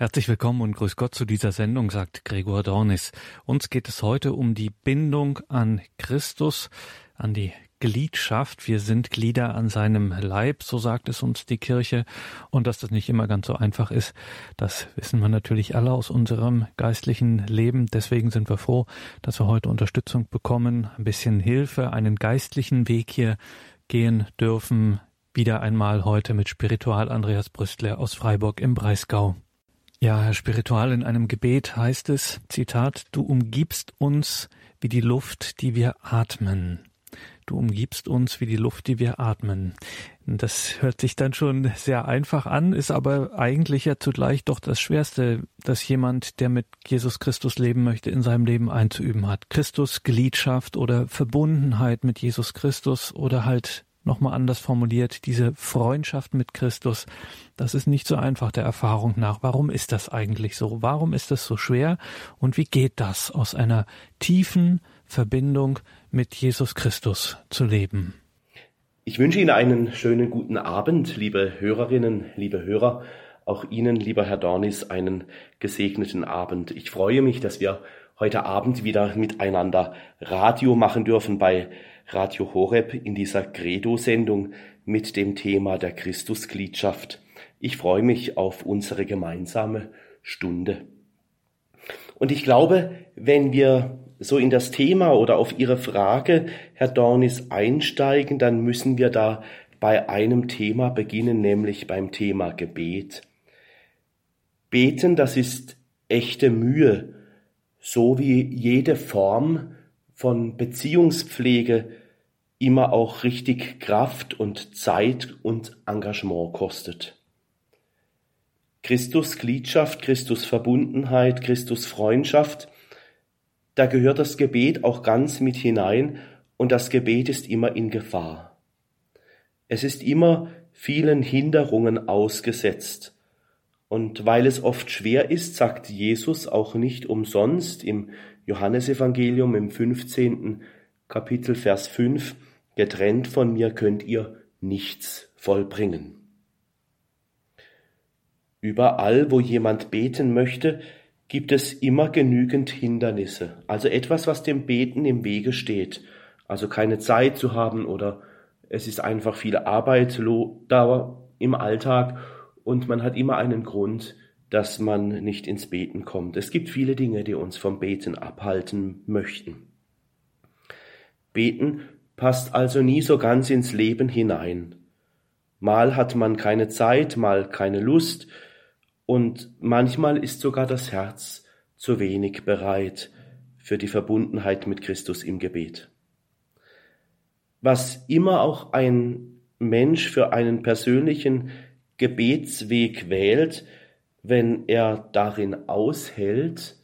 Herzlich willkommen und grüß Gott zu dieser Sendung, sagt Gregor Dornis. Uns geht es heute um die Bindung an Christus, an die Gliedschaft. Wir sind Glieder an seinem Leib, so sagt es uns die Kirche. Und dass das nicht immer ganz so einfach ist, das wissen wir natürlich alle aus unserem geistlichen Leben. Deswegen sind wir froh, dass wir heute Unterstützung bekommen, ein bisschen Hilfe, einen geistlichen Weg hier gehen dürfen. Wieder einmal heute mit Spiritual Andreas Brüstler aus Freiburg im Breisgau. Ja, Herr Spiritual, in einem Gebet heißt es, Zitat, du umgibst uns wie die Luft, die wir atmen. Du umgibst uns wie die Luft, die wir atmen. Das hört sich dann schon sehr einfach an, ist aber eigentlich ja zugleich doch das Schwerste, dass jemand, der mit Jesus Christus leben möchte, in seinem Leben einzuüben hat. Christus Gliedschaft oder Verbundenheit mit Jesus Christus oder halt nochmal anders formuliert, diese Freundschaft mit Christus, das ist nicht so einfach der Erfahrung nach. Warum ist das eigentlich so? Warum ist das so schwer? Und wie geht das, aus einer tiefen Verbindung mit Jesus Christus zu leben? Ich wünsche Ihnen einen schönen guten Abend, liebe Hörerinnen, liebe Hörer. Auch Ihnen, lieber Herr Dornis, einen gesegneten Abend. Ich freue mich, dass wir heute Abend wieder miteinander Radio machen dürfen bei Radio Horeb in dieser Credo-Sendung mit dem Thema der Christusgliedschaft. Ich freue mich auf unsere gemeinsame Stunde. Und ich glaube, wenn wir so in das Thema oder auf Ihre Frage, Herr Dornis, einsteigen, dann müssen wir da bei einem Thema beginnen, nämlich beim Thema Gebet. Beten, das ist echte Mühe, so wie jede Form von Beziehungspflege immer auch richtig Kraft und Zeit und Engagement kostet. Christus Gliedschaft, Christus Verbundenheit, Christus Freundschaft, da gehört das Gebet auch ganz mit hinein und das Gebet ist immer in Gefahr. Es ist immer vielen Hinderungen ausgesetzt. Und weil es oft schwer ist, sagt Jesus auch nicht umsonst im Johannesevangelium im 15. Kapitel Vers 5, Getrennt von mir könnt ihr nichts vollbringen. Überall, wo jemand beten möchte, gibt es immer genügend Hindernisse, also etwas, was dem Beten im Wege steht, also keine Zeit zu haben oder es ist einfach viel Arbeit im Alltag und man hat immer einen Grund, dass man nicht ins Beten kommt. Es gibt viele Dinge, die uns vom Beten abhalten möchten. Beten passt also nie so ganz ins Leben hinein. Mal hat man keine Zeit, mal keine Lust, und manchmal ist sogar das Herz zu wenig bereit für die Verbundenheit mit Christus im Gebet. Was immer auch ein Mensch für einen persönlichen Gebetsweg wählt, wenn er darin aushält,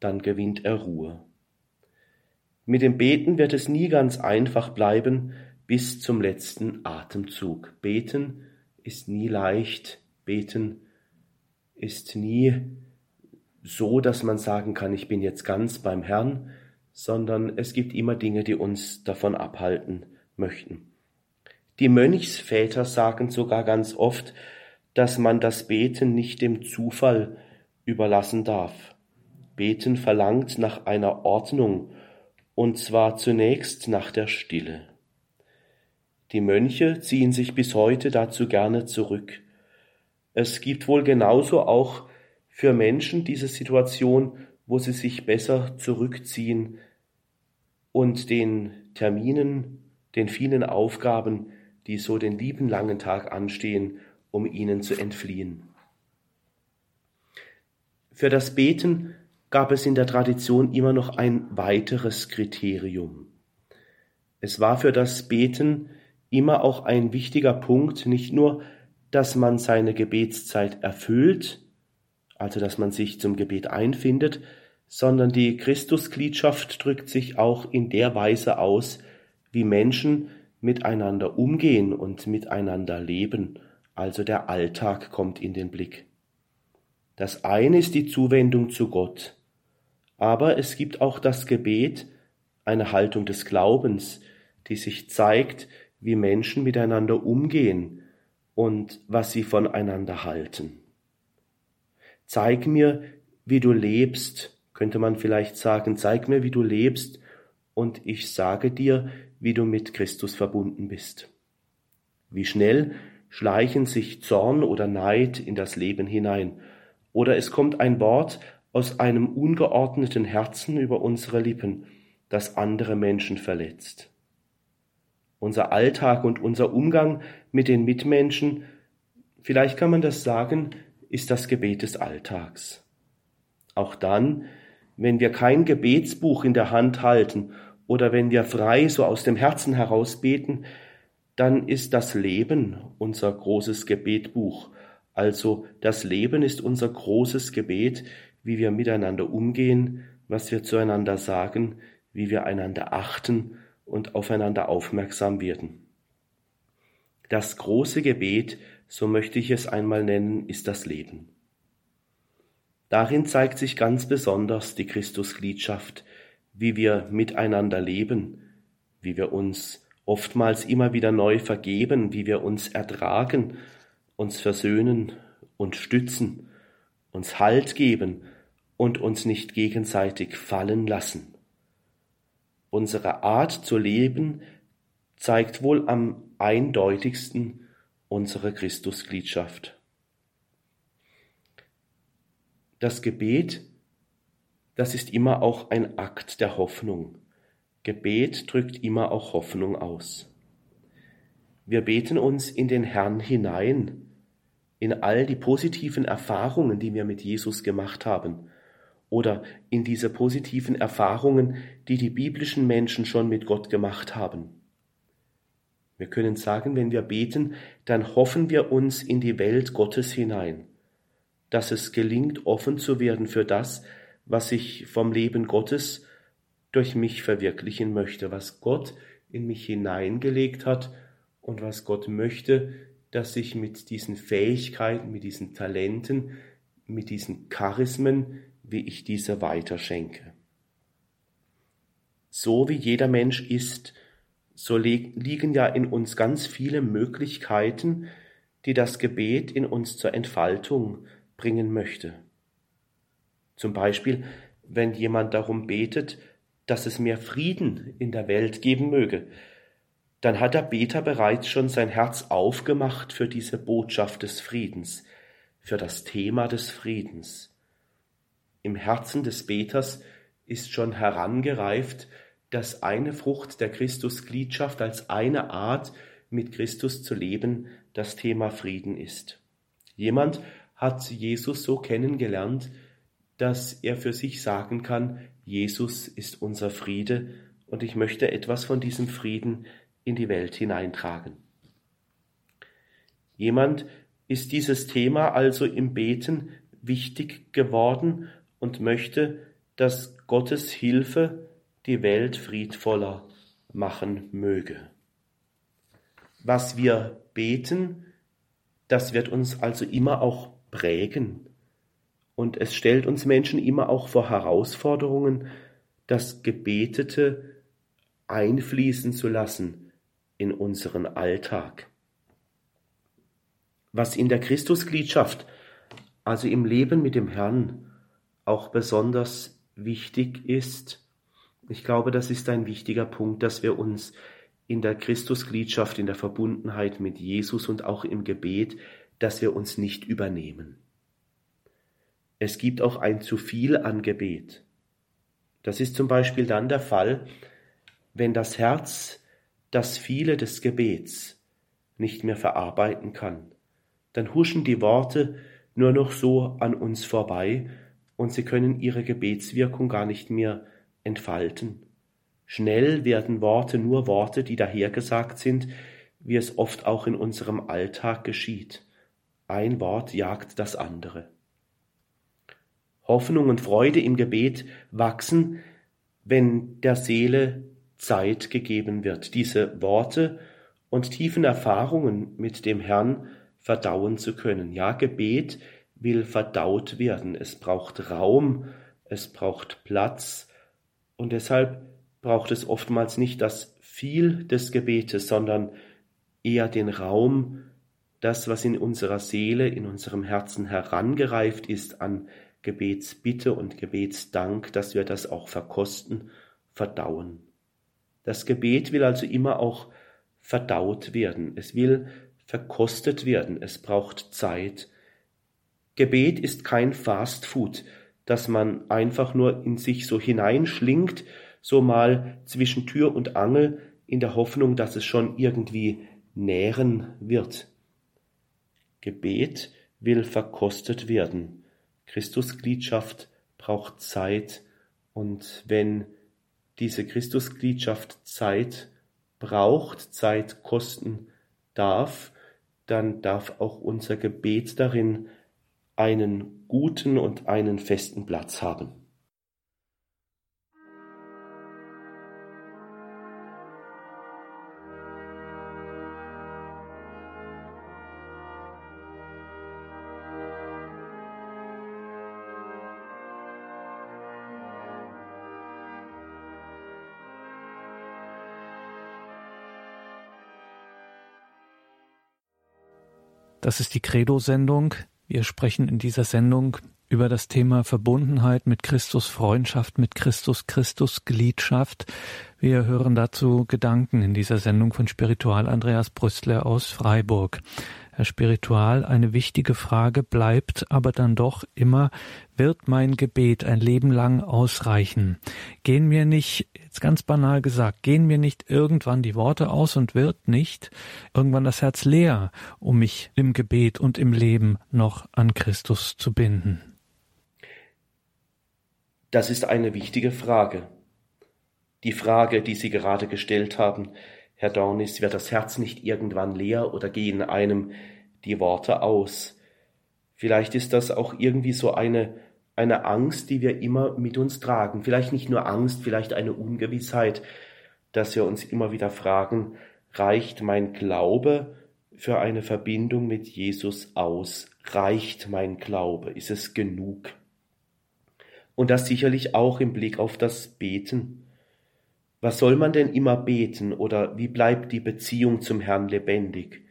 dann gewinnt er Ruhe. Mit dem Beten wird es nie ganz einfach bleiben bis zum letzten Atemzug. Beten ist nie leicht. Beten ist nie so, dass man sagen kann, ich bin jetzt ganz beim Herrn, sondern es gibt immer Dinge, die uns davon abhalten möchten. Die Mönchsväter sagen sogar ganz oft, dass man das Beten nicht dem Zufall überlassen darf. Beten verlangt nach einer Ordnung und zwar zunächst nach der Stille. Die Mönche ziehen sich bis heute dazu gerne zurück. Es gibt wohl genauso auch für Menschen diese Situation, wo sie sich besser zurückziehen und den Terminen, den vielen Aufgaben, die so den lieben langen Tag anstehen, um ihnen zu entfliehen. Für das Beten gab es in der Tradition immer noch ein weiteres Kriterium. Es war für das Beten immer auch ein wichtiger Punkt, nicht nur, dass man seine Gebetszeit erfüllt, also dass man sich zum Gebet einfindet, sondern die Christusgliedschaft drückt sich auch in der Weise aus, wie Menschen miteinander umgehen und miteinander leben, also der Alltag kommt in den Blick. Das eine ist die Zuwendung zu Gott, aber es gibt auch das Gebet, eine Haltung des Glaubens, die sich zeigt, wie Menschen miteinander umgehen und was sie voneinander halten. Zeig mir, wie du lebst, könnte man vielleicht sagen, zeig mir, wie du lebst, und ich sage dir, wie du mit Christus verbunden bist. Wie schnell schleichen sich Zorn oder Neid in das Leben hinein, oder es kommt ein Wort aus einem ungeordneten Herzen über unsere Lippen, das andere Menschen verletzt. Unser Alltag und unser Umgang mit den Mitmenschen, vielleicht kann man das sagen, ist das Gebet des Alltags. Auch dann, wenn wir kein Gebetsbuch in der Hand halten oder wenn wir frei so aus dem Herzen heraus beten, dann ist das Leben unser großes Gebetbuch. Also das Leben ist unser großes Gebet, wie wir miteinander umgehen, was wir zueinander sagen, wie wir einander achten und aufeinander aufmerksam werden. Das große Gebet, so möchte ich es einmal nennen, ist das Leben. Darin zeigt sich ganz besonders die Christusgliedschaft, wie wir miteinander leben, wie wir uns oftmals immer wieder neu vergeben, wie wir uns ertragen, uns versöhnen und stützen, uns Halt geben und uns nicht gegenseitig fallen lassen. Unsere Art zu leben zeigt wohl am eindeutigsten unsere Christusgliedschaft. Das Gebet, das ist immer auch ein Akt der Hoffnung. Gebet drückt immer auch Hoffnung aus. Wir beten uns in den Herrn hinein, in all die positiven Erfahrungen, die wir mit Jesus gemacht haben, oder in diese positiven Erfahrungen, die die biblischen Menschen schon mit Gott gemacht haben. Wir können sagen, wenn wir beten, dann hoffen wir uns in die Welt Gottes hinein, dass es gelingt, offen zu werden für das, was ich vom Leben Gottes durch mich verwirklichen möchte, was Gott in mich hineingelegt hat und was Gott möchte, dass ich mit diesen Fähigkeiten, mit diesen Talenten, mit diesen Charismen, wie ich diese weiterschenke. So wie jeder Mensch ist, so liegen ja in uns ganz viele Möglichkeiten, die das Gebet in uns zur Entfaltung bringen möchte. Zum Beispiel, wenn jemand darum betet, dass es mehr Frieden in der Welt geben möge, dann hat der Beter bereits schon sein Herz aufgemacht für diese Botschaft des Friedens, für das Thema des Friedens. Im Herzen des Beters ist schon herangereift, dass eine Frucht der Christusgliedschaft als eine Art, mit Christus zu leben, das Thema Frieden ist. Jemand hat Jesus so kennengelernt, dass er für sich sagen kann, Jesus ist unser Friede und ich möchte etwas von diesem Frieden in die Welt hineintragen. Jemand ist dieses Thema also im Beten wichtig geworden und möchte, dass Gottes Hilfe die Welt friedvoller machen möge. Was wir beten, das wird uns also immer auch prägen. Und es stellt uns Menschen immer auch vor Herausforderungen, das Gebetete einfließen zu lassen in unseren Alltag. Was in der Christusgliedschaft, also im Leben mit dem Herrn, auch besonders wichtig ist, ich glaube, das ist ein wichtiger Punkt, dass wir uns in der Christusgliedschaft, in der Verbundenheit mit Jesus und auch im Gebet, dass wir uns nicht übernehmen. Es gibt auch ein zu viel an Gebet. Das ist zum Beispiel dann der Fall, wenn das Herz das Viele des Gebets nicht mehr verarbeiten kann. Dann huschen die Worte nur noch so an uns vorbei und sie können ihre Gebetswirkung gar nicht mehr entfalten. Schnell werden Worte nur Worte, die dahergesagt sind, wie es oft auch in unserem Alltag geschieht. Ein Wort jagt das andere. Hoffnung und Freude im Gebet wachsen, wenn der Seele Zeit gegeben wird, diese Worte und tiefen Erfahrungen mit dem Herrn verdauen zu können. Ja, Gebet will verdaut werden. Es braucht Raum, es braucht Platz und deshalb braucht es oftmals nicht das viel des Gebetes, sondern eher den Raum das, was in unserer Seele, in unserem Herzen herangereift ist an Gebetsbitte und Gebetsdank, dass wir das auch verkosten, verdauen. Das Gebet will also immer auch verdaut werden. Es will verkostet werden. Es braucht Zeit. Gebet ist kein Fast Food, das man einfach nur in sich so hineinschlingt, so mal zwischen Tür und Angel, in der Hoffnung, dass es schon irgendwie nähren wird. Gebet will verkostet werden. Christusgliedschaft braucht Zeit und wenn diese Christusgliedschaft Zeit braucht, Zeit kosten darf, dann darf auch unser Gebet darin einen guten und einen festen Platz haben. Das ist die Credo-Sendung. Wir sprechen in dieser Sendung über das Thema Verbundenheit mit Christus, Freundschaft mit Christus, Christusgliedschaft. Wir hören dazu Gedanken in dieser Sendung von Spiritual Andreas Brüssler aus Freiburg. Herr Spiritual, eine wichtige Frage bleibt aber dann doch immer, wird mein Gebet ein Leben lang ausreichen? Gehen mir nicht, jetzt ganz banal gesagt, gehen mir nicht irgendwann die Worte aus und wird nicht irgendwann das Herz leer, um mich im Gebet und im Leben noch an Christus zu binden? Das ist eine wichtige Frage. Die Frage, die Sie gerade gestellt haben, Herr Dornis, wird das Herz nicht irgendwann leer oder gehen einem die Worte aus? Vielleicht ist das auch irgendwie so eine, eine Angst, die wir immer mit uns tragen. Vielleicht nicht nur Angst, vielleicht eine Ungewissheit, dass wir uns immer wieder fragen, reicht mein Glaube für eine Verbindung mit Jesus aus? Reicht mein Glaube? Ist es genug? Und das sicherlich auch im Blick auf das Beten. Was soll man denn immer beten oder wie bleibt die Beziehung zum Herrn lebendig?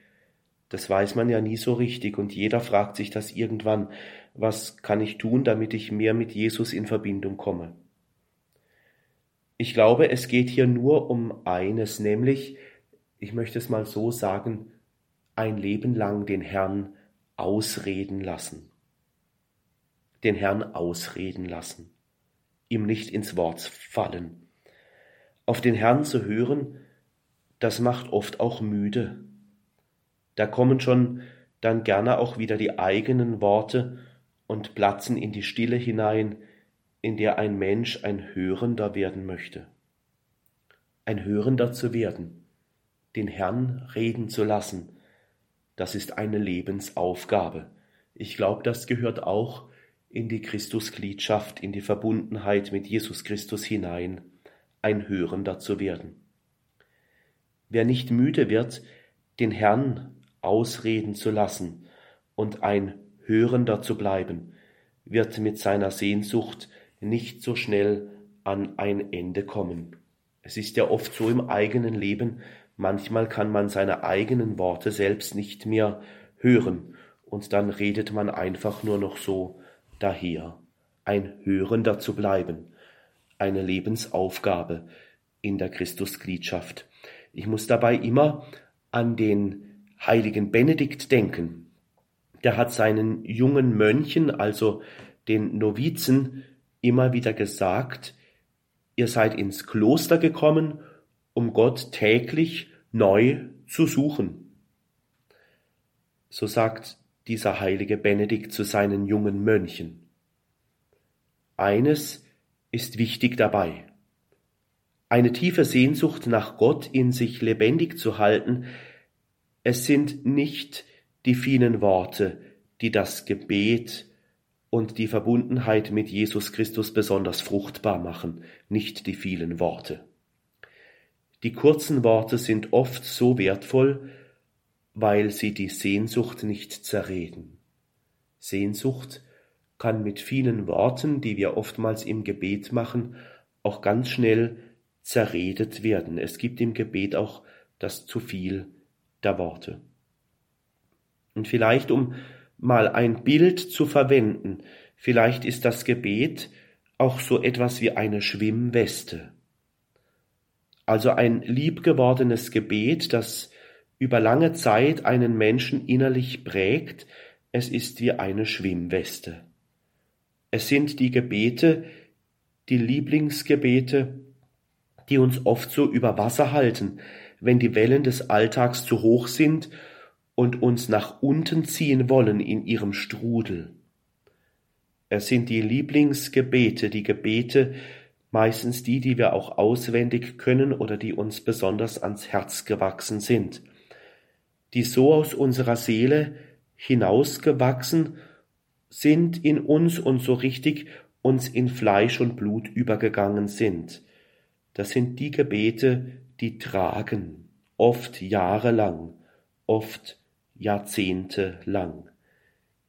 Das weiß man ja nie so richtig und jeder fragt sich das irgendwann, was kann ich tun, damit ich mehr mit Jesus in Verbindung komme? Ich glaube, es geht hier nur um eines, nämlich, ich möchte es mal so sagen, ein Leben lang den Herrn ausreden lassen. Den Herrn ausreden lassen, ihm nicht ins Wort fallen. Auf den Herrn zu hören, das macht oft auch müde. Da kommen schon dann gerne auch wieder die eigenen Worte und platzen in die Stille hinein, in der ein Mensch ein Hörender werden möchte. Ein Hörender zu werden, den Herrn reden zu lassen, das ist eine Lebensaufgabe. Ich glaube, das gehört auch in die Christusgliedschaft, in die Verbundenheit mit Jesus Christus hinein ein Hörender zu werden. Wer nicht müde wird, den Herrn ausreden zu lassen und ein Hörender zu bleiben, wird mit seiner Sehnsucht nicht so schnell an ein Ende kommen. Es ist ja oft so im eigenen Leben, manchmal kann man seine eigenen Worte selbst nicht mehr hören, und dann redet man einfach nur noch so daher. Ein Hörender zu bleiben, eine Lebensaufgabe in der Christusgliedschaft. Ich muss dabei immer an den heiligen Benedikt denken. Der hat seinen jungen Mönchen, also den Novizen, immer wieder gesagt, ihr seid ins Kloster gekommen, um Gott täglich neu zu suchen. So sagt dieser heilige Benedikt zu seinen jungen Mönchen. Eines ist wichtig dabei. Eine tiefe Sehnsucht nach Gott in sich lebendig zu halten, es sind nicht die vielen Worte, die das Gebet und die Verbundenheit mit Jesus Christus besonders fruchtbar machen, nicht die vielen Worte. Die kurzen Worte sind oft so wertvoll, weil sie die Sehnsucht nicht zerreden. Sehnsucht kann mit vielen Worten, die wir oftmals im Gebet machen, auch ganz schnell zerredet werden. Es gibt im Gebet auch das zu viel der Worte. Und vielleicht, um mal ein Bild zu verwenden, vielleicht ist das Gebet auch so etwas wie eine Schwimmweste. Also ein liebgewordenes Gebet, das über lange Zeit einen Menschen innerlich prägt, es ist wie eine Schwimmweste. Es sind die Gebete, die Lieblingsgebete, die uns oft so über Wasser halten, wenn die Wellen des Alltags zu hoch sind und uns nach unten ziehen wollen in ihrem Strudel. Es sind die Lieblingsgebete, die Gebete, meistens die, die wir auch auswendig können oder die uns besonders ans Herz gewachsen sind, die so aus unserer Seele hinausgewachsen sind in uns und so richtig uns in Fleisch und Blut übergegangen sind. Das sind die Gebete, die tragen, oft jahrelang, oft jahrzehntelang.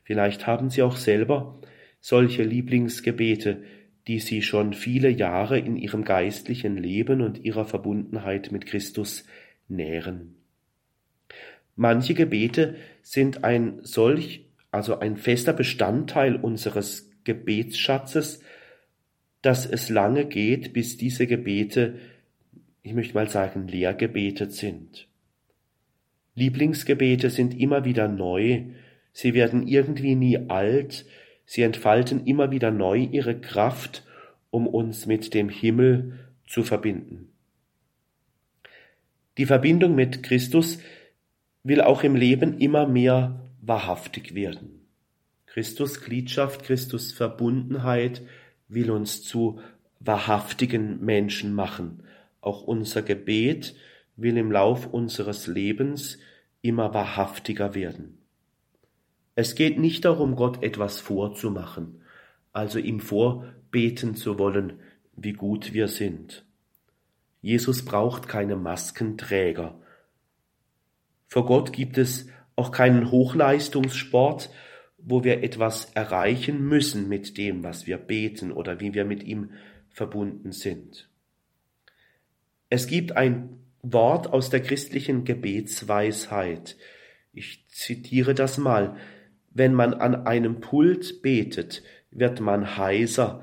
Vielleicht haben Sie auch selber solche Lieblingsgebete, die Sie schon viele Jahre in Ihrem geistlichen Leben und Ihrer Verbundenheit mit Christus nähren. Manche Gebete sind ein solch, also ein fester Bestandteil unseres Gebetsschatzes, dass es lange geht, bis diese Gebete, ich möchte mal sagen, leer gebetet sind. Lieblingsgebete sind immer wieder neu, sie werden irgendwie nie alt, sie entfalten immer wieder neu ihre Kraft, um uns mit dem Himmel zu verbinden. Die Verbindung mit Christus will auch im Leben immer mehr wahrhaftig werden. Christus Glietschaft, Christus Verbundenheit will uns zu wahrhaftigen Menschen machen. Auch unser Gebet will im Lauf unseres Lebens immer wahrhaftiger werden. Es geht nicht darum, Gott etwas vorzumachen, also ihm vorbeten zu wollen, wie gut wir sind. Jesus braucht keine Maskenträger. Vor Gott gibt es auch keinen Hochleistungssport, wo wir etwas erreichen müssen mit dem, was wir beten oder wie wir mit ihm verbunden sind. Es gibt ein Wort aus der christlichen Gebetsweisheit. Ich zitiere das mal. Wenn man an einem Pult betet, wird man heiser.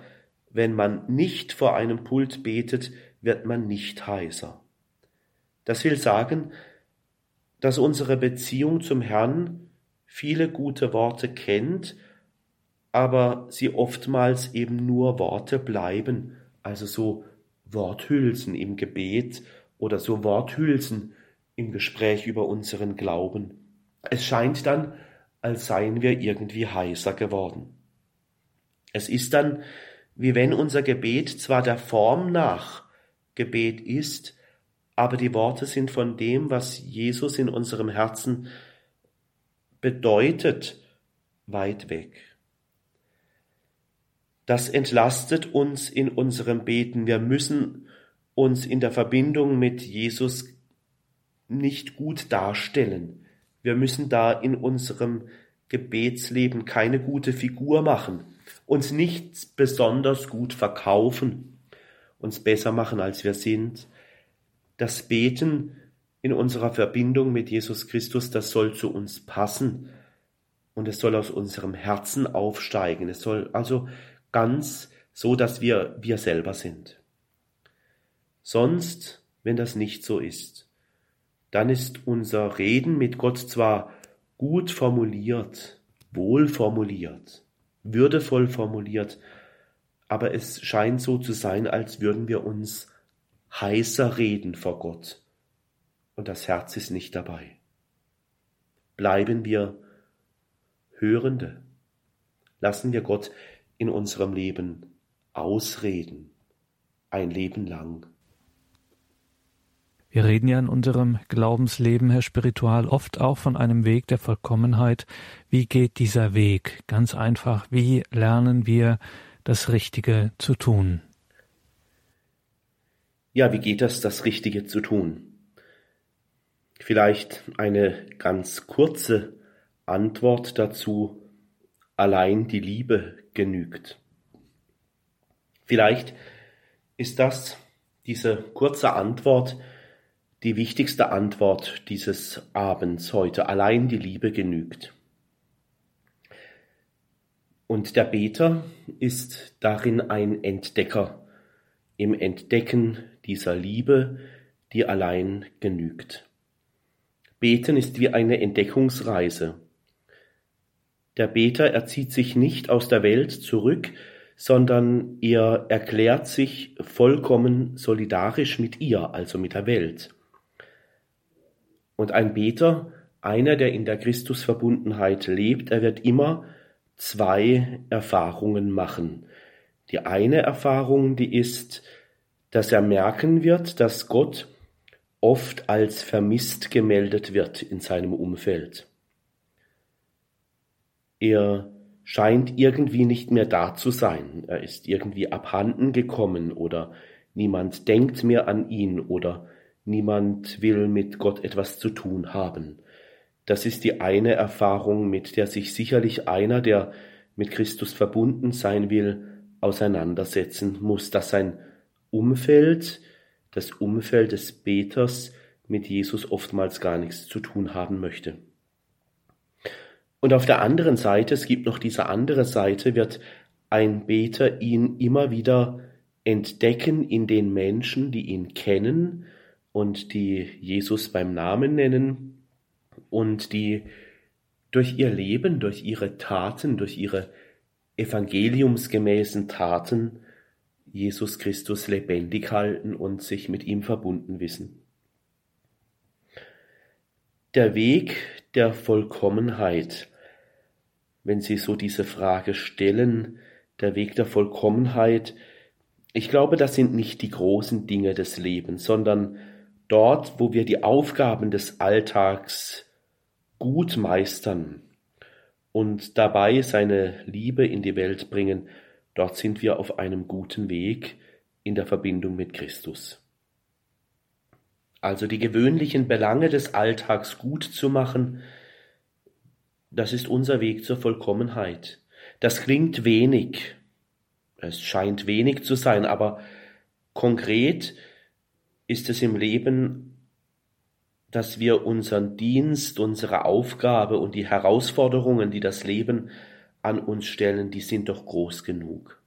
Wenn man nicht vor einem Pult betet, wird man nicht heiser. Das will sagen, dass unsere Beziehung zum Herrn viele gute Worte kennt, aber sie oftmals eben nur Worte bleiben, also so Worthülsen im Gebet oder so Worthülsen im Gespräch über unseren Glauben. Es scheint dann, als seien wir irgendwie heißer geworden. Es ist dann, wie wenn unser Gebet zwar der Form nach Gebet ist, aber die Worte sind von dem, was Jesus in unserem Herzen bedeutet weit weg. Das entlastet uns in unserem Beten. Wir müssen uns in der Verbindung mit Jesus nicht gut darstellen. Wir müssen da in unserem Gebetsleben keine gute Figur machen, uns nicht besonders gut verkaufen, uns besser machen, als wir sind. Das Beten in unserer Verbindung mit Jesus Christus, das soll zu uns passen und es soll aus unserem Herzen aufsteigen. Es soll also ganz so, dass wir wir selber sind. Sonst, wenn das nicht so ist, dann ist unser Reden mit Gott zwar gut formuliert, wohl formuliert, würdevoll formuliert, aber es scheint so zu sein, als würden wir uns heißer reden vor Gott und das Herz ist nicht dabei. Bleiben wir Hörende. Lassen wir Gott in unserem Leben ausreden, ein Leben lang. Wir reden ja in unserem Glaubensleben, Herr Spiritual, oft auch von einem Weg der Vollkommenheit. Wie geht dieser Weg? Ganz einfach, wie lernen wir das Richtige zu tun? Ja, wie geht das, das Richtige zu tun? Vielleicht eine ganz kurze Antwort dazu. Allein die Liebe genügt. Vielleicht ist das, diese kurze Antwort, die wichtigste Antwort dieses Abends heute. Allein die Liebe genügt. Und der Beter ist darin ein Entdecker, im Entdecken dieser Liebe, die allein genügt. Beten ist wie eine Entdeckungsreise. Der Beter erzieht sich nicht aus der Welt zurück, sondern er erklärt sich vollkommen solidarisch mit ihr, also mit der Welt. Und ein Beter, einer, der in der Christusverbundenheit lebt, er wird immer zwei Erfahrungen machen. Die eine Erfahrung, die ist, dass er merken wird, dass Gott oft als vermisst gemeldet wird in seinem Umfeld. Er scheint irgendwie nicht mehr da zu sein. Er ist irgendwie abhanden gekommen oder niemand denkt mehr an ihn oder niemand will mit Gott etwas zu tun haben. Das ist die eine Erfahrung, mit der sich sicherlich einer, der mit Christus verbunden sein will, auseinandersetzen muss, dass sein Umfeld, das Umfeld des Beters mit Jesus oftmals gar nichts zu tun haben möchte. Und auf der anderen Seite, es gibt noch diese andere Seite, wird ein Beter ihn immer wieder entdecken in den Menschen, die ihn kennen und die Jesus beim Namen nennen und die durch ihr Leben, durch ihre Taten, durch ihre evangeliumsgemäßen Taten Jesus Christus lebendig halten und sich mit ihm verbunden wissen. Der Weg der Vollkommenheit, wenn Sie so diese Frage stellen, der Weg der Vollkommenheit, ich glaube, das sind nicht die großen Dinge des Lebens, sondern dort, wo wir die Aufgaben des Alltags gut meistern und dabei seine Liebe in die Welt bringen, dort sind wir auf einem guten Weg in der Verbindung mit Christus. Also die gewöhnlichen Belange des Alltags gut zu machen, das ist unser Weg zur Vollkommenheit. Das klingt wenig, es scheint wenig zu sein, aber konkret ist es im Leben dass wir unseren Dienst, unsere Aufgabe und die Herausforderungen, die das Leben an uns stellen, die sind doch groß genug.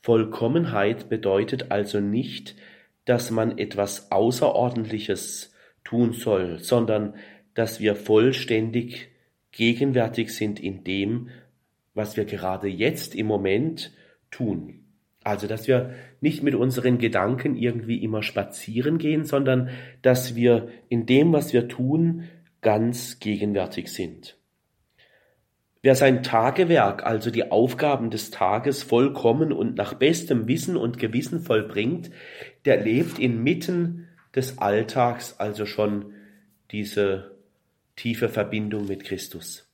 Vollkommenheit bedeutet also nicht, dass man etwas Außerordentliches tun soll, sondern dass wir vollständig gegenwärtig sind in dem, was wir gerade jetzt im Moment tun. Also, dass wir nicht mit unseren Gedanken irgendwie immer spazieren gehen, sondern dass wir in dem, was wir tun, ganz gegenwärtig sind. Wer sein Tagewerk, also die Aufgaben des Tages vollkommen und nach bestem Wissen und Gewissen vollbringt, der lebt inmitten des Alltags also schon diese tiefe Verbindung mit Christus.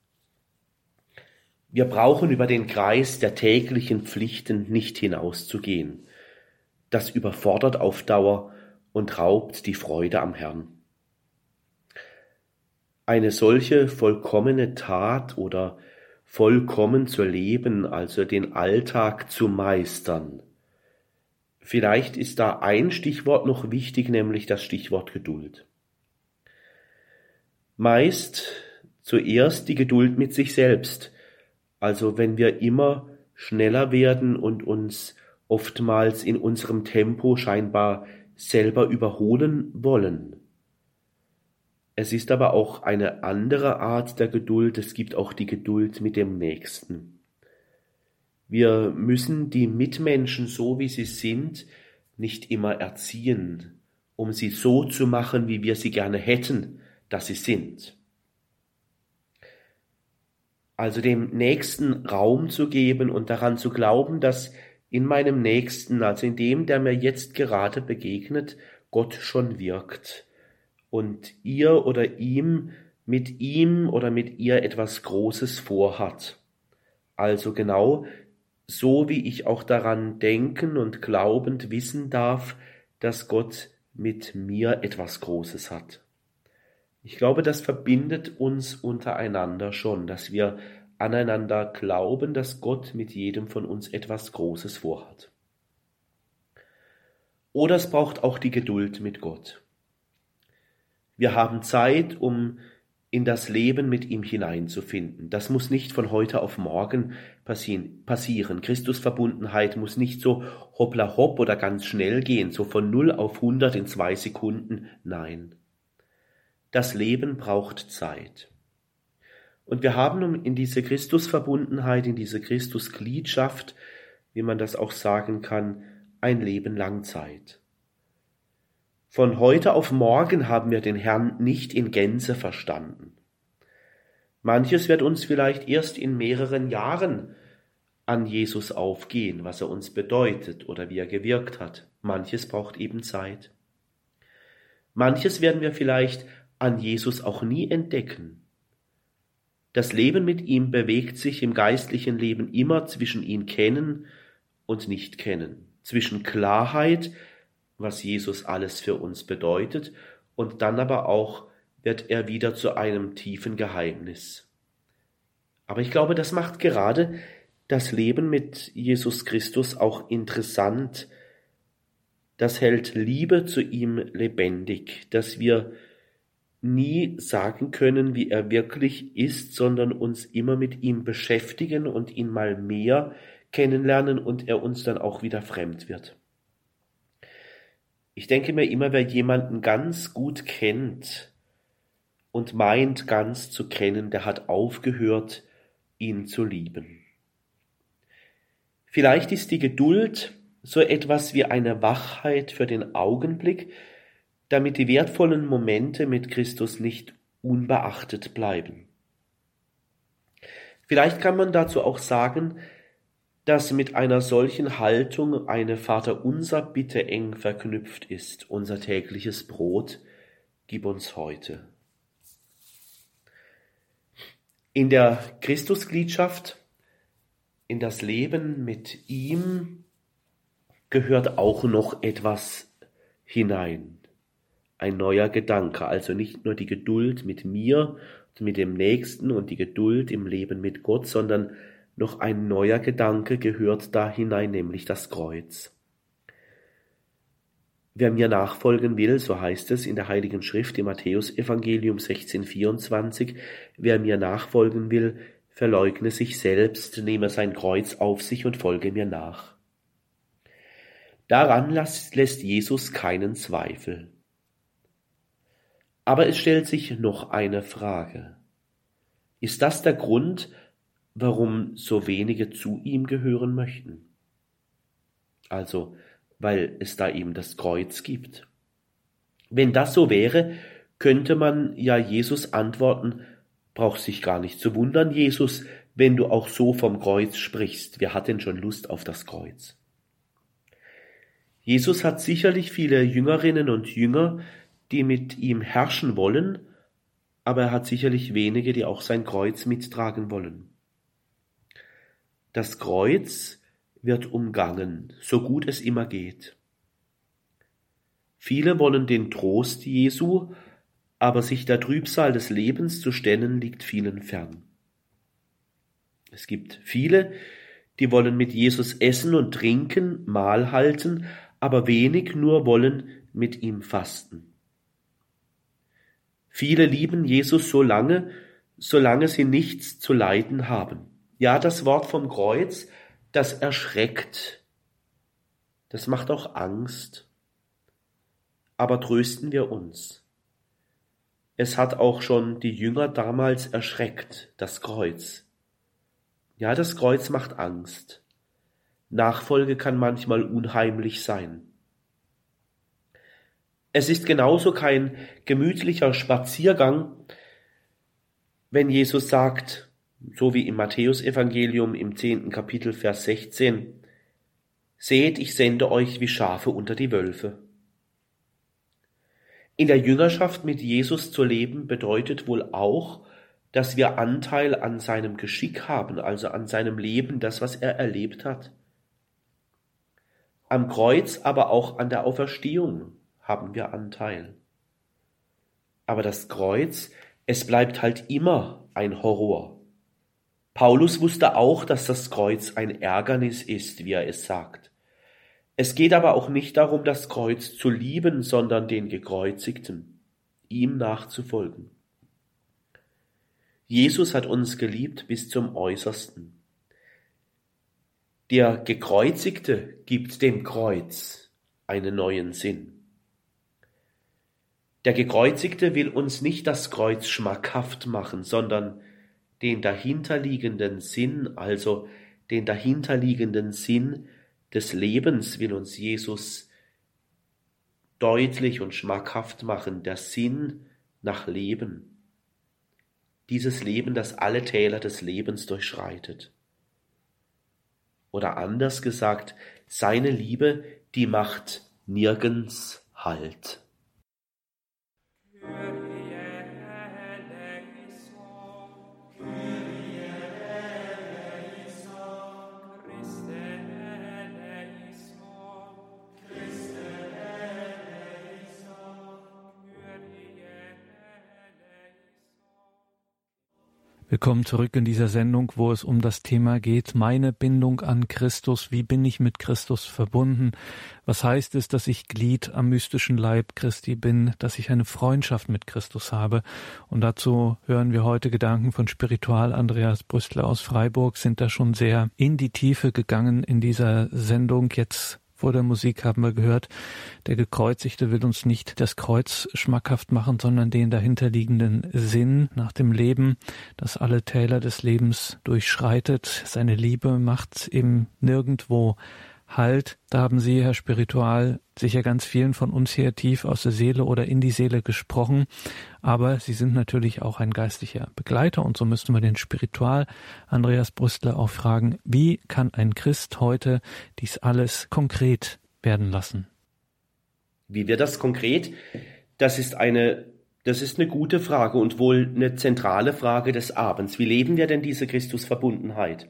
Wir brauchen über den Kreis der täglichen Pflichten nicht hinauszugehen. Das überfordert auf Dauer und raubt die Freude am Herrn. Eine solche vollkommene Tat oder vollkommen zu leben, also den Alltag zu meistern. Vielleicht ist da ein Stichwort noch wichtig, nämlich das Stichwort Geduld. Meist zuerst die Geduld mit sich selbst, also wenn wir immer schneller werden und uns oftmals in unserem Tempo scheinbar selber überholen wollen. Es ist aber auch eine andere Art der Geduld, es gibt auch die Geduld mit dem Nächsten. Wir müssen die Mitmenschen so wie sie sind nicht immer erziehen, um sie so zu machen, wie wir sie gerne hätten, dass sie sind. Also dem Nächsten Raum zu geben und daran zu glauben, dass in meinem Nächsten, also in dem, der mir jetzt gerade begegnet, Gott schon wirkt und ihr oder ihm mit ihm oder mit ihr etwas Großes vorhat. Also genau so wie ich auch daran denken und glaubend wissen darf, dass Gott mit mir etwas Großes hat. Ich glaube, das verbindet uns untereinander schon, dass wir aneinander glauben, dass Gott mit jedem von uns etwas Großes vorhat. Oder es braucht auch die Geduld mit Gott. Wir haben Zeit, um in das Leben mit ihm hineinzufinden. Das muss nicht von heute auf morgen passieren. Christusverbundenheit muss nicht so hoppla hopp oder ganz schnell gehen, so von 0 auf 100 in zwei Sekunden. Nein. Das Leben braucht Zeit. Und wir haben in diese Christusverbundenheit, in diese Christusgliedschaft, wie man das auch sagen kann, ein Leben lang Zeit. Von heute auf morgen haben wir den Herrn nicht in Gänze verstanden. Manches wird uns vielleicht erst in mehreren Jahren an Jesus aufgehen, was er uns bedeutet oder wie er gewirkt hat. Manches braucht eben Zeit. Manches werden wir vielleicht an Jesus auch nie entdecken. Das Leben mit ihm bewegt sich im geistlichen Leben immer zwischen ihn kennen und nicht kennen, zwischen Klarheit was Jesus alles für uns bedeutet, und dann aber auch wird er wieder zu einem tiefen Geheimnis. Aber ich glaube, das macht gerade das Leben mit Jesus Christus auch interessant. Das hält Liebe zu ihm lebendig, dass wir nie sagen können, wie er wirklich ist, sondern uns immer mit ihm beschäftigen und ihn mal mehr kennenlernen und er uns dann auch wieder fremd wird. Ich denke mir immer, wer jemanden ganz gut kennt und meint ganz zu kennen, der hat aufgehört, ihn zu lieben. Vielleicht ist die Geduld so etwas wie eine Wachheit für den Augenblick, damit die wertvollen Momente mit Christus nicht unbeachtet bleiben. Vielleicht kann man dazu auch sagen, dass mit einer solchen Haltung eine Vaterunser Bitte eng verknüpft ist. Unser tägliches Brot gib uns heute. In der Christusgliedschaft, in das Leben mit ihm gehört auch noch etwas hinein. Ein neuer Gedanke, also nicht nur die Geduld mit mir mit dem Nächsten und die Geduld im Leben mit Gott, sondern noch ein neuer Gedanke gehört da hinein, nämlich das Kreuz. Wer mir nachfolgen will, so heißt es in der Heiligen Schrift im Matthäusevangelium 16,24, wer mir nachfolgen will, verleugne sich selbst, nehme sein Kreuz auf sich und folge mir nach. Daran lässt Jesus keinen Zweifel. Aber es stellt sich noch eine Frage. Ist das der Grund, warum so wenige zu ihm gehören möchten. Also, weil es da eben das Kreuz gibt. Wenn das so wäre, könnte man ja Jesus antworten, brauchst sich gar nicht zu wundern, Jesus, wenn du auch so vom Kreuz sprichst. Wer hat denn schon Lust auf das Kreuz? Jesus hat sicherlich viele Jüngerinnen und Jünger, die mit ihm herrschen wollen, aber er hat sicherlich wenige, die auch sein Kreuz mittragen wollen. Das Kreuz wird umgangen, so gut es immer geht. Viele wollen den Trost Jesu, aber sich der Trübsal des Lebens zu stellen, liegt vielen fern. Es gibt viele, die wollen mit Jesus essen und trinken, Mahl halten, aber wenig nur wollen mit ihm fasten. Viele lieben Jesus so lange, solange sie nichts zu leiden haben. Ja, das Wort vom Kreuz, das erschreckt. Das macht auch Angst. Aber trösten wir uns. Es hat auch schon die Jünger damals erschreckt, das Kreuz. Ja, das Kreuz macht Angst. Nachfolge kann manchmal unheimlich sein. Es ist genauso kein gemütlicher Spaziergang, wenn Jesus sagt, so wie im Matthäusevangelium im zehnten Kapitel Vers 16, Seht, ich sende euch wie Schafe unter die Wölfe. In der Jüngerschaft mit Jesus zu leben bedeutet wohl auch, dass wir Anteil an seinem Geschick haben, also an seinem Leben, das, was er erlebt hat. Am Kreuz, aber auch an der Auferstehung haben wir Anteil. Aber das Kreuz, es bleibt halt immer ein Horror. Paulus wusste auch, dass das Kreuz ein Ärgernis ist, wie er es sagt. Es geht aber auch nicht darum, das Kreuz zu lieben, sondern den Gekreuzigten, ihm nachzufolgen. Jesus hat uns geliebt bis zum äußersten. Der Gekreuzigte gibt dem Kreuz einen neuen Sinn. Der Gekreuzigte will uns nicht das Kreuz schmackhaft machen, sondern den dahinterliegenden Sinn, also den dahinterliegenden Sinn des Lebens will uns Jesus deutlich und schmackhaft machen, der Sinn nach Leben. Dieses Leben, das alle Täler des Lebens durchschreitet. Oder anders gesagt, seine Liebe, die macht nirgends Halt. Willkommen zurück in dieser Sendung, wo es um das Thema geht, meine Bindung an Christus. Wie bin ich mit Christus verbunden? Was heißt es, dass ich Glied am mystischen Leib Christi bin, dass ich eine Freundschaft mit Christus habe? Und dazu hören wir heute Gedanken von Spiritual Andreas Brüstler aus Freiburg, sind da schon sehr in die Tiefe gegangen in dieser Sendung. Jetzt vor der Musik haben wir gehört, der Gekreuzigte will uns nicht das Kreuz schmackhaft machen, sondern den dahinterliegenden Sinn nach dem Leben, das alle Täler des Lebens durchschreitet. Seine Liebe macht eben nirgendwo Halt. Da haben Sie, Herr Spiritual, sicher ganz vielen von uns hier tief aus der Seele oder in die Seele gesprochen. Aber Sie sind natürlich auch ein geistlicher Begleiter und so müssten wir den Spiritual Andreas Brüstler auch fragen, wie kann ein Christ heute dies alles konkret werden lassen? Wie wird das konkret? Das ist eine das ist eine gute Frage und wohl eine zentrale Frage des Abends. Wie leben wir denn diese Christusverbundenheit?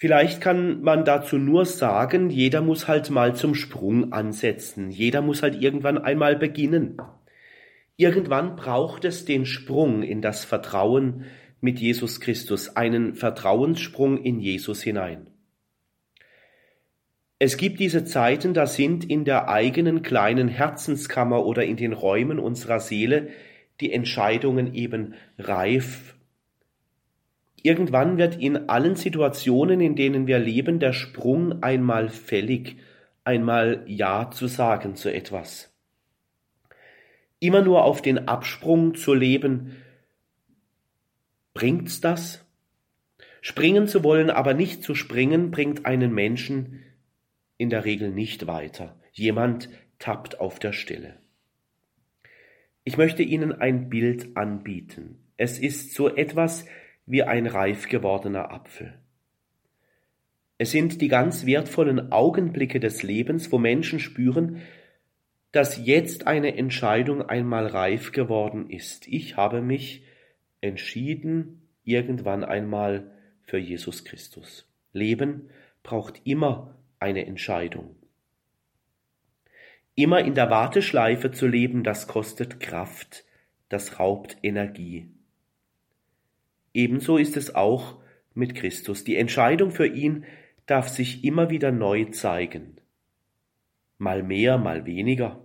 Vielleicht kann man dazu nur sagen, jeder muss halt mal zum Sprung ansetzen. Jeder muss halt irgendwann einmal beginnen. Irgendwann braucht es den Sprung in das Vertrauen mit Jesus Christus, einen Vertrauenssprung in Jesus hinein. Es gibt diese Zeiten, da sind in der eigenen kleinen Herzenskammer oder in den Räumen unserer Seele die Entscheidungen eben reif Irgendwann wird in allen Situationen, in denen wir leben, der Sprung einmal fällig, einmal Ja zu sagen zu etwas. Immer nur auf den Absprung zu leben, bringt's das? Springen zu wollen, aber nicht zu springen, bringt einen Menschen in der Regel nicht weiter. Jemand tappt auf der Stelle. Ich möchte Ihnen ein Bild anbieten. Es ist so etwas wie ein reif gewordener Apfel. Es sind die ganz wertvollen Augenblicke des Lebens, wo Menschen spüren, dass jetzt eine Entscheidung einmal reif geworden ist. Ich habe mich entschieden, irgendwann einmal für Jesus Christus. Leben braucht immer eine Entscheidung. Immer in der Warteschleife zu leben, das kostet Kraft, das raubt Energie. Ebenso ist es auch mit Christus. Die Entscheidung für ihn darf sich immer wieder neu zeigen. Mal mehr, mal weniger.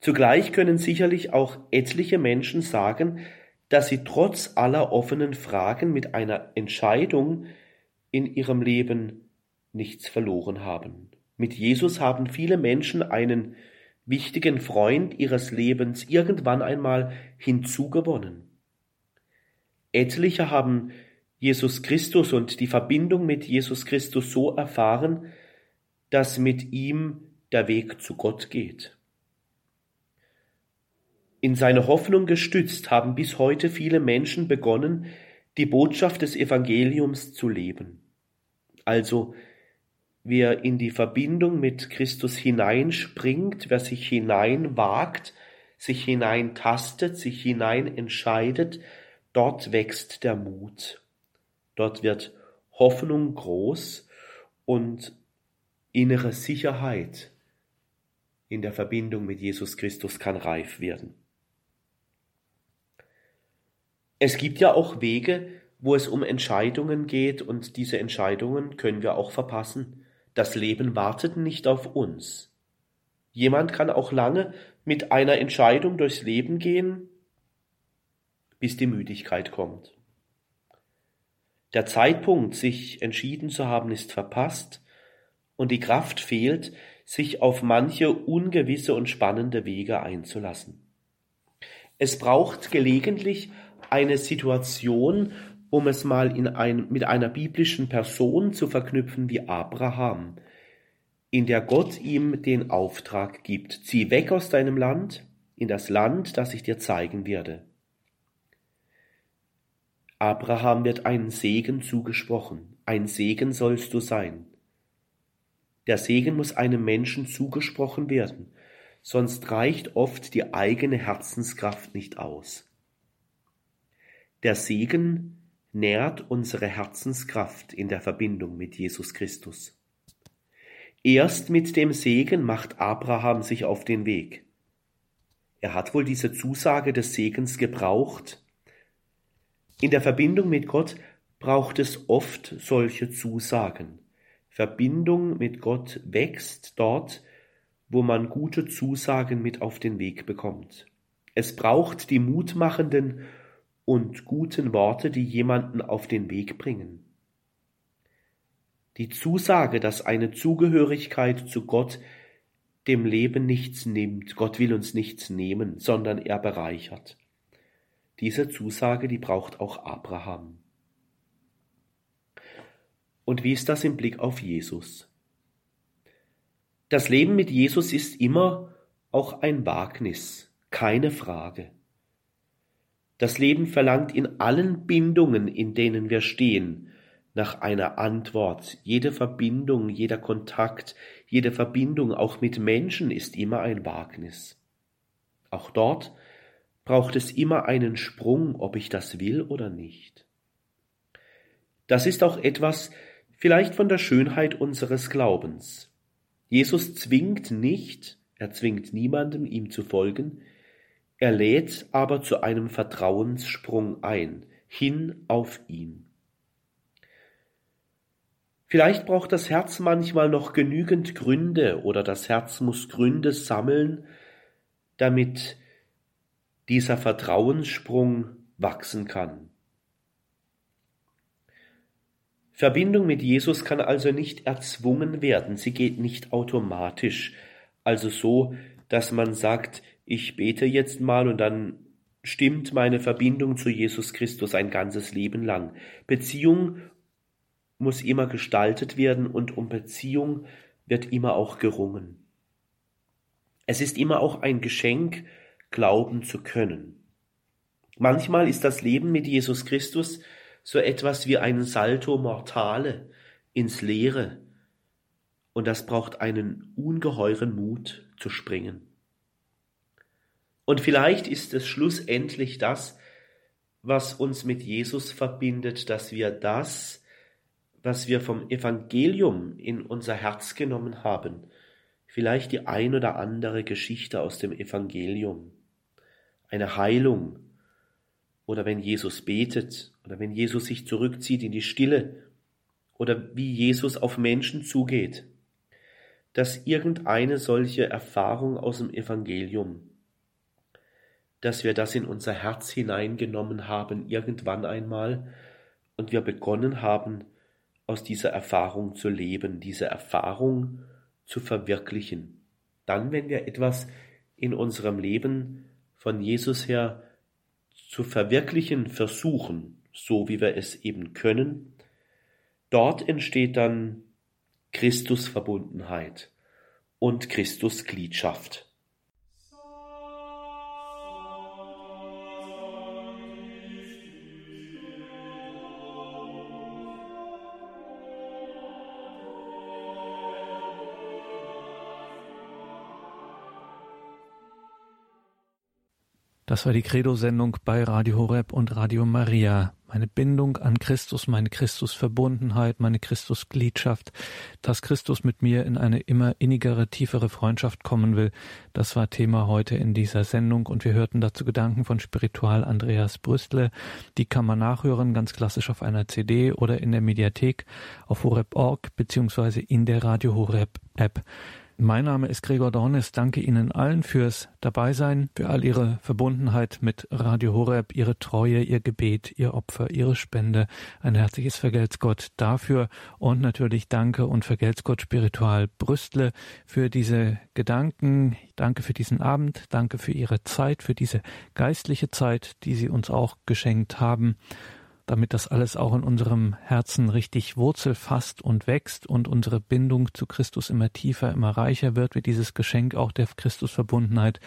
Zugleich können sicherlich auch etliche Menschen sagen, dass sie trotz aller offenen Fragen mit einer Entscheidung in ihrem Leben nichts verloren haben. Mit Jesus haben viele Menschen einen wichtigen Freund ihres Lebens irgendwann einmal hinzugewonnen. Etliche haben Jesus Christus und die Verbindung mit Jesus Christus so erfahren, dass mit ihm der Weg zu Gott geht. In seine Hoffnung gestützt haben bis heute viele Menschen begonnen, die Botschaft des Evangeliums zu leben. Also wer in die Verbindung mit Christus hineinspringt, wer sich hineinwagt, sich hineintastet, sich hinein entscheidet, Dort wächst der Mut, dort wird Hoffnung groß und innere Sicherheit in der Verbindung mit Jesus Christus kann reif werden. Es gibt ja auch Wege, wo es um Entscheidungen geht und diese Entscheidungen können wir auch verpassen. Das Leben wartet nicht auf uns. Jemand kann auch lange mit einer Entscheidung durchs Leben gehen bis die Müdigkeit kommt. Der Zeitpunkt, sich entschieden zu haben, ist verpasst und die Kraft fehlt, sich auf manche ungewisse und spannende Wege einzulassen. Es braucht gelegentlich eine Situation, um es mal in ein, mit einer biblischen Person zu verknüpfen wie Abraham, in der Gott ihm den Auftrag gibt, zieh weg aus deinem Land in das Land, das ich dir zeigen werde. Abraham wird ein Segen zugesprochen, ein Segen sollst du sein. Der Segen muss einem Menschen zugesprochen werden, sonst reicht oft die eigene Herzenskraft nicht aus. Der Segen nährt unsere Herzenskraft in der Verbindung mit Jesus Christus. Erst mit dem Segen macht Abraham sich auf den Weg. Er hat wohl diese Zusage des Segens gebraucht. In der Verbindung mit Gott braucht es oft solche Zusagen. Verbindung mit Gott wächst dort, wo man gute Zusagen mit auf den Weg bekommt. Es braucht die mutmachenden und guten Worte, die jemanden auf den Weg bringen. Die Zusage, dass eine Zugehörigkeit zu Gott dem Leben nichts nimmt, Gott will uns nichts nehmen, sondern er bereichert. Diese Zusage, die braucht auch Abraham. Und wie ist das im Blick auf Jesus? Das Leben mit Jesus ist immer auch ein Wagnis, keine Frage. Das Leben verlangt in allen Bindungen, in denen wir stehen, nach einer Antwort. Jede Verbindung, jeder Kontakt, jede Verbindung auch mit Menschen ist immer ein Wagnis. Auch dort braucht es immer einen Sprung, ob ich das will oder nicht. Das ist auch etwas vielleicht von der Schönheit unseres Glaubens. Jesus zwingt nicht, er zwingt niemanden, ihm zu folgen, er lädt aber zu einem Vertrauenssprung ein, hin auf ihn. Vielleicht braucht das Herz manchmal noch genügend Gründe oder das Herz muss Gründe sammeln, damit dieser Vertrauenssprung wachsen kann. Verbindung mit Jesus kann also nicht erzwungen werden, sie geht nicht automatisch, also so, dass man sagt, ich bete jetzt mal und dann stimmt meine Verbindung zu Jesus Christus ein ganzes Leben lang. Beziehung muss immer gestaltet werden und um Beziehung wird immer auch gerungen. Es ist immer auch ein Geschenk, glauben zu können. Manchmal ist das Leben mit Jesus Christus so etwas wie ein Salto mortale ins Leere, und das braucht einen ungeheuren Mut zu springen. Und vielleicht ist es schlussendlich das, was uns mit Jesus verbindet, dass wir das, was wir vom Evangelium in unser Herz genommen haben, vielleicht die ein oder andere Geschichte aus dem Evangelium, eine Heilung, oder wenn Jesus betet, oder wenn Jesus sich zurückzieht in die Stille, oder wie Jesus auf Menschen zugeht, dass irgendeine solche Erfahrung aus dem Evangelium, dass wir das in unser Herz hineingenommen haben irgendwann einmal und wir begonnen haben, aus dieser Erfahrung zu leben, diese Erfahrung zu verwirklichen. Dann, wenn wir etwas in unserem Leben von Jesus her zu verwirklichen versuchen, so wie wir es eben können, dort entsteht dann Christusverbundenheit und Christusgliedschaft. Das war die Credo-Sendung bei Radio Horeb und Radio Maria. Meine Bindung an Christus, meine Christusverbundenheit, meine Christusgliedschaft, dass Christus mit mir in eine immer innigere, tiefere Freundschaft kommen will, das war Thema heute in dieser Sendung und wir hörten dazu Gedanken von Spiritual Andreas Brüstle. Die kann man nachhören, ganz klassisch auf einer CD oder in der Mediathek auf horeb.org beziehungsweise in der Radio Horeb App. Mein Name ist Gregor Dornis. Danke Ihnen allen fürs Dabeisein, für all Ihre Verbundenheit mit Radio Horeb, Ihre Treue, Ihr Gebet, Ihr Opfer, Ihre Spende. Ein herzliches Vergelt's Gott dafür und natürlich Danke und Vergelt's Gott Spiritual Brüstle für diese Gedanken. Danke für diesen Abend. Danke für Ihre Zeit, für diese geistliche Zeit, die Sie uns auch geschenkt haben damit das alles auch in unserem Herzen richtig Wurzel fasst und wächst und unsere Bindung zu Christus immer tiefer, immer reicher wird, wir dieses Geschenk auch der Christusverbundenheit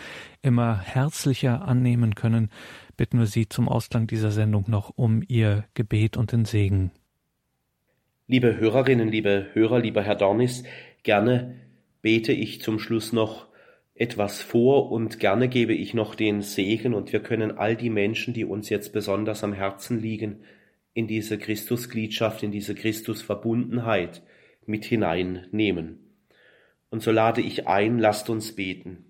immer herzlicher annehmen können, bitten wir Sie zum Ausklang dieser Sendung noch um Ihr Gebet und den Segen. Liebe Hörerinnen, liebe Hörer, lieber Herr Dornis, gerne bete ich zum Schluss noch etwas vor und gerne gebe ich noch den Segen und wir können all die Menschen, die uns jetzt besonders am Herzen liegen, in diese Christusgliedschaft, in diese Christusverbundenheit mit hineinnehmen. Und so lade ich ein, lasst uns beten.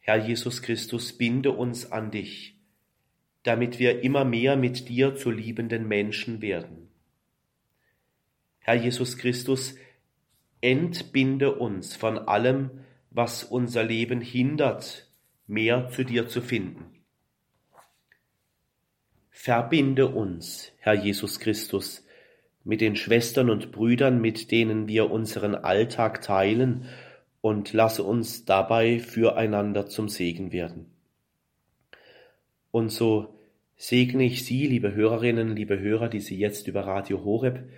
Herr Jesus Christus, binde uns an dich, damit wir immer mehr mit dir zu liebenden Menschen werden. Herr Jesus Christus, entbinde uns von allem, was unser Leben hindert, mehr zu dir zu finden. Verbinde uns, Herr Jesus Christus, mit den Schwestern und Brüdern, mit denen wir unseren Alltag teilen, und lasse uns dabei füreinander zum Segen werden. Und so segne ich Sie, liebe Hörerinnen, liebe Hörer, die Sie jetzt über Radio Horeb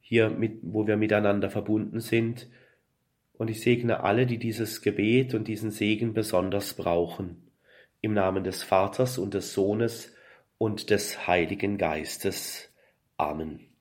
hier mit, wo wir miteinander verbunden sind. Und ich segne alle, die dieses Gebet und diesen Segen besonders brauchen. Im Namen des Vaters und des Sohnes und des Heiligen Geistes. Amen.